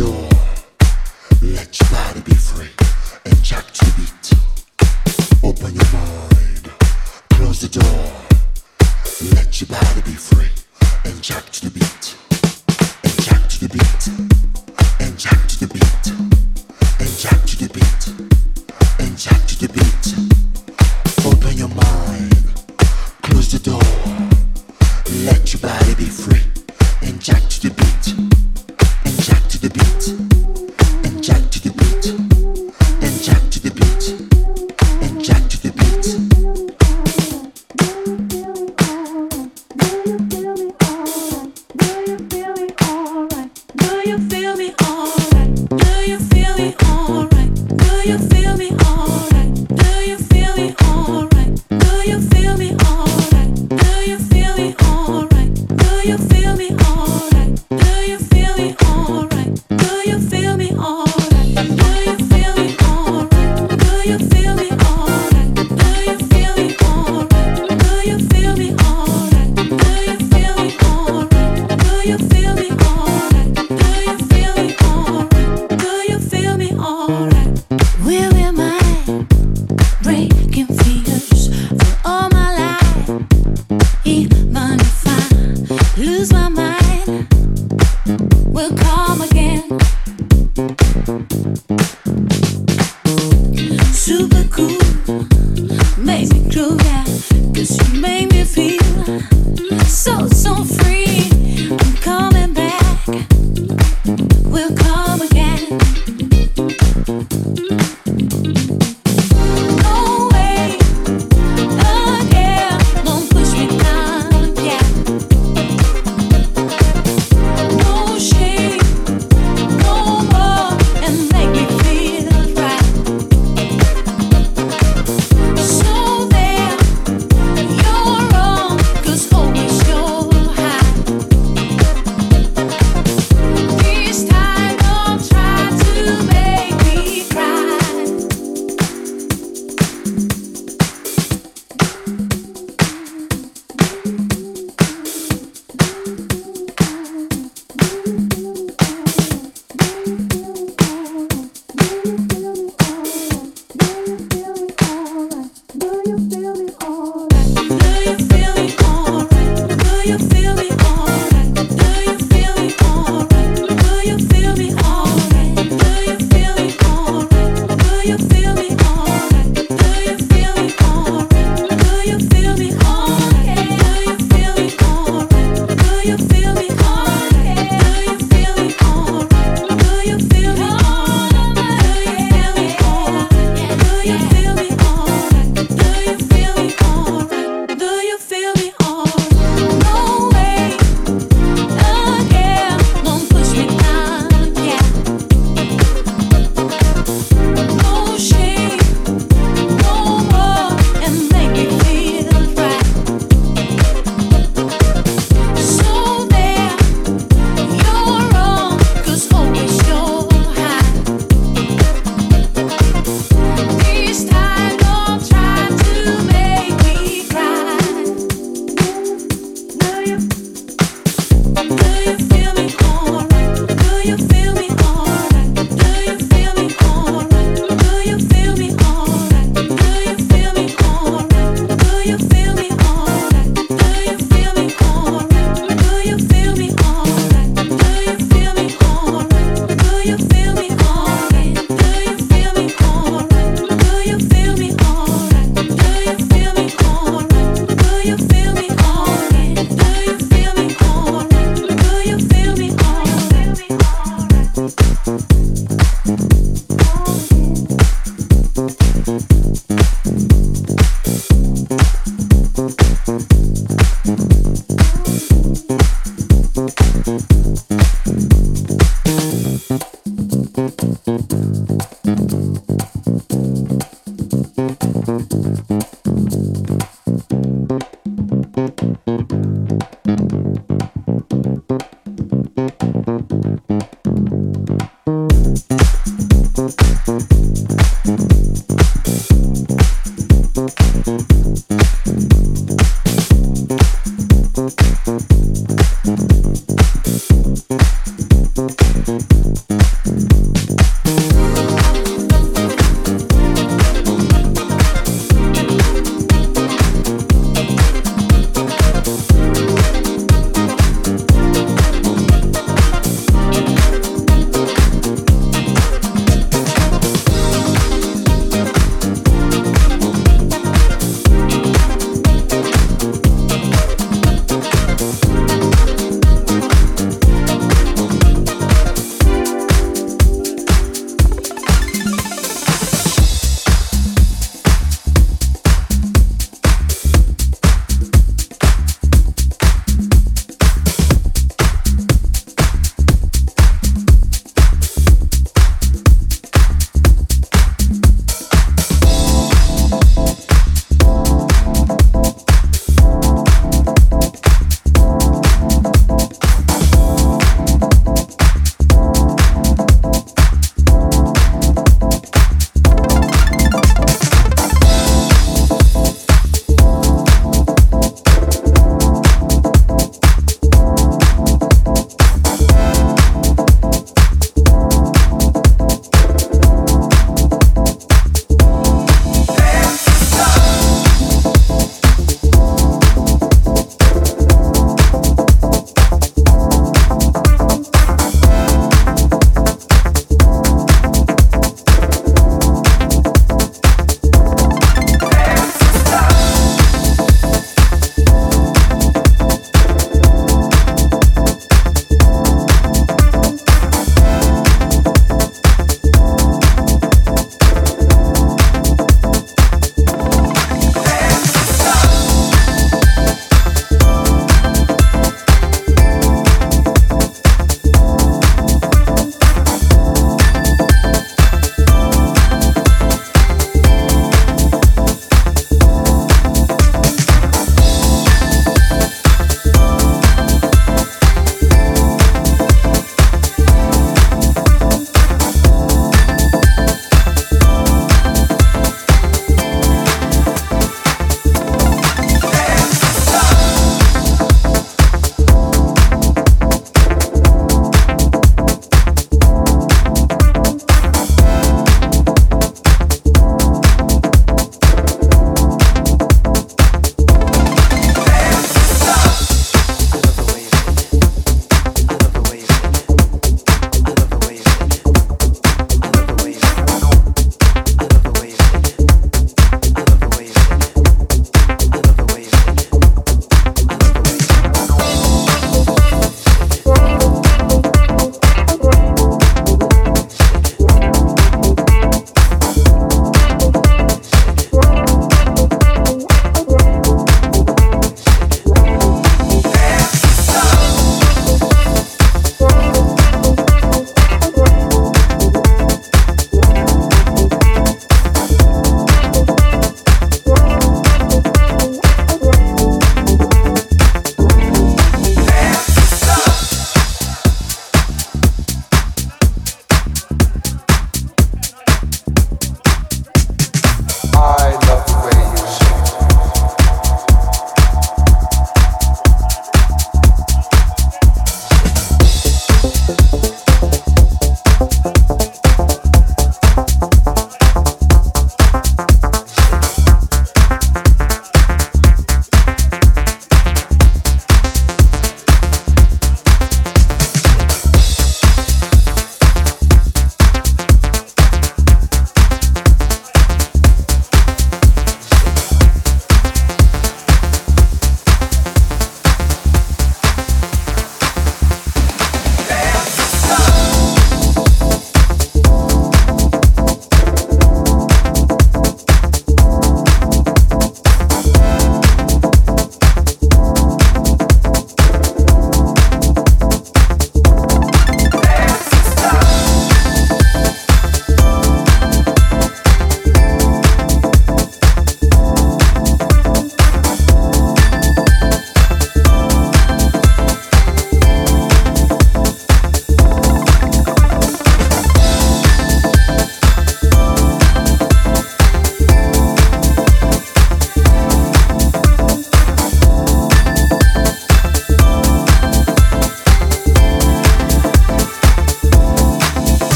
No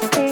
that.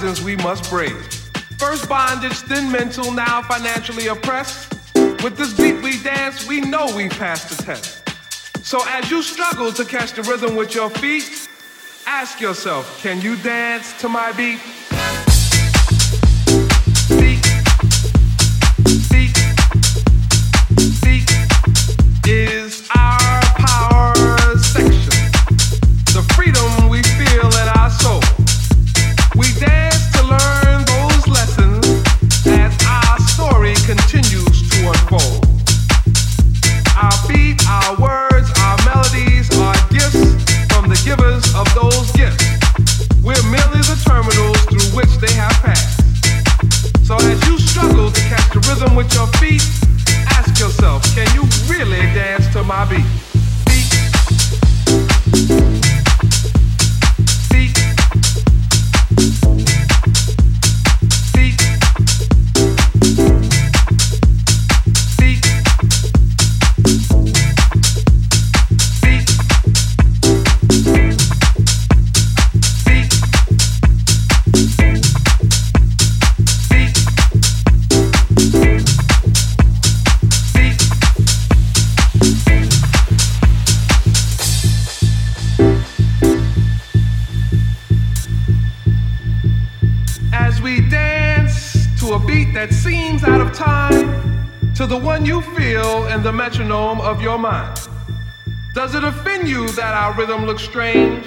Horizons we must break. First bondage, then mental, now financially oppressed. With this beat we dance, we know we passed the test. So as you struggle to catch the rhythm with your feet, ask yourself, can you dance to my beat? Beat, in the metronome of your mind. Does it offend you that our rhythm looks strange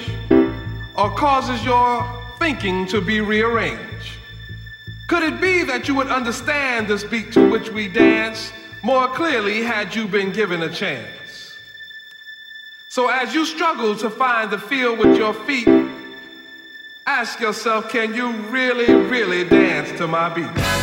or causes your thinking to be rearranged? Could it be that you would understand this beat to which we dance more clearly had you been given a chance? So as you struggle to find the feel with your feet, ask yourself, can you really, really dance to my? Beat,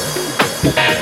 Fuck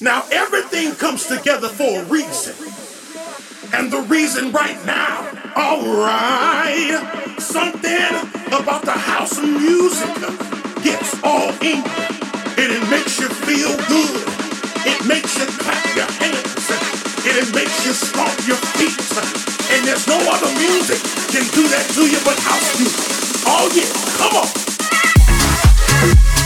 Now, everything comes together for a reason. And the reason right now, alright, something about the house of music gets all in and it makes you feel good. It makes you clap your hands and it makes you stomp your feet. And there's no other music can do that to you but house music. Oh yeah, come on.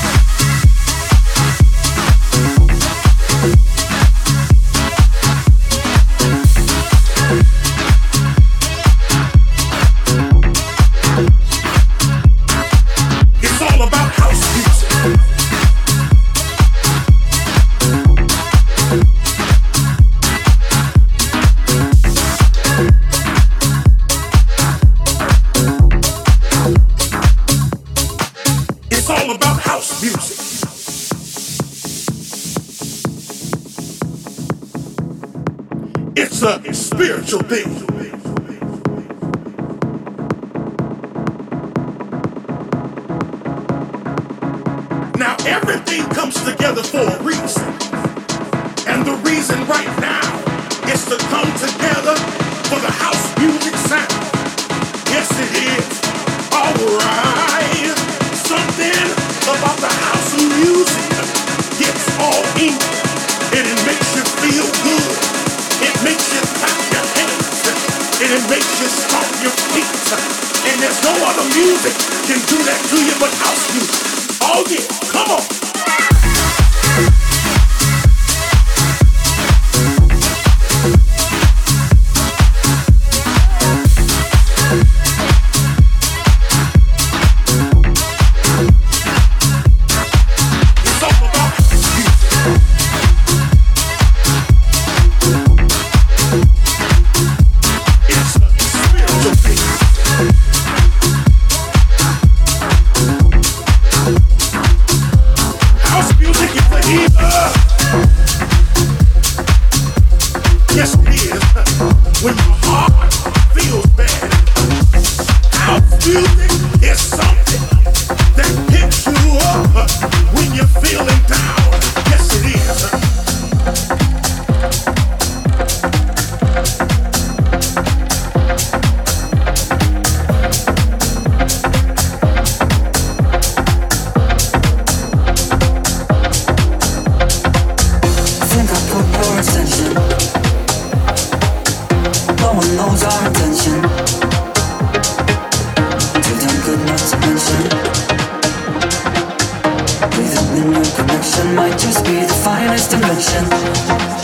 in his dimension.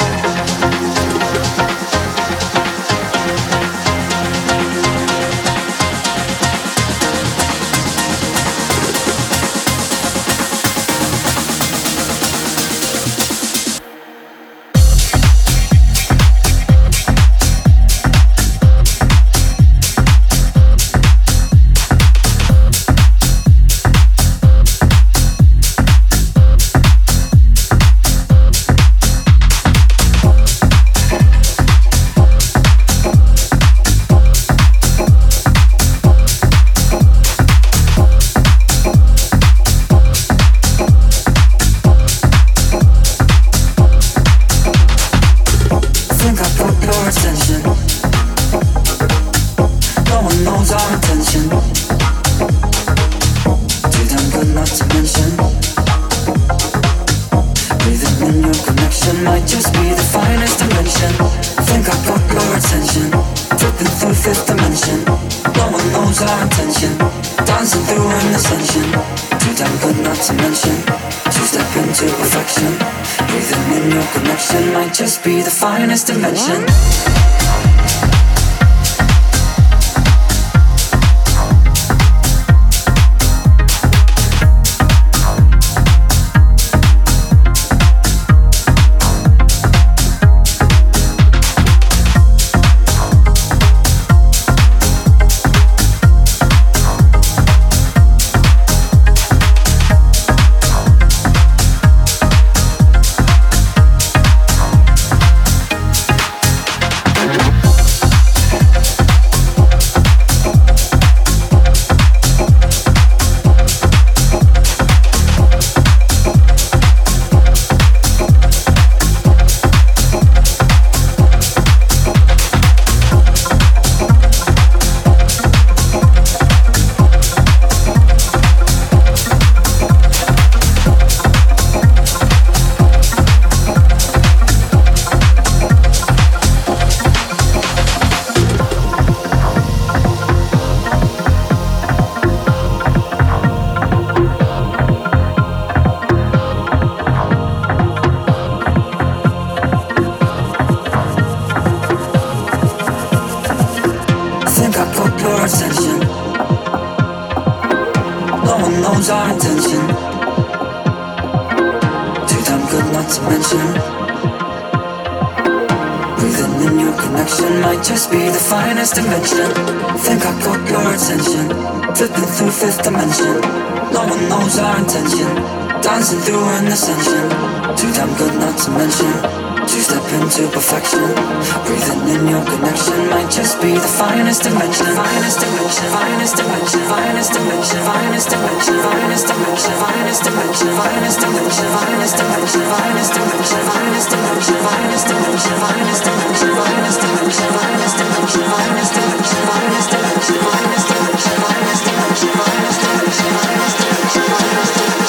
To. Step into perfection Breathing in your connection Might just be the finest dimension Finest dimension, finest dimension Finest dimension, finest dimension Finest dimension, finest dimension Finest dimension, finest dimension Finest dimension, finest dimension Finest dimension, finest dimension Finest dimension, finest dimension Finest dimension, finest dimension Finest dimension, finest dimension Finest dimension, finest dimension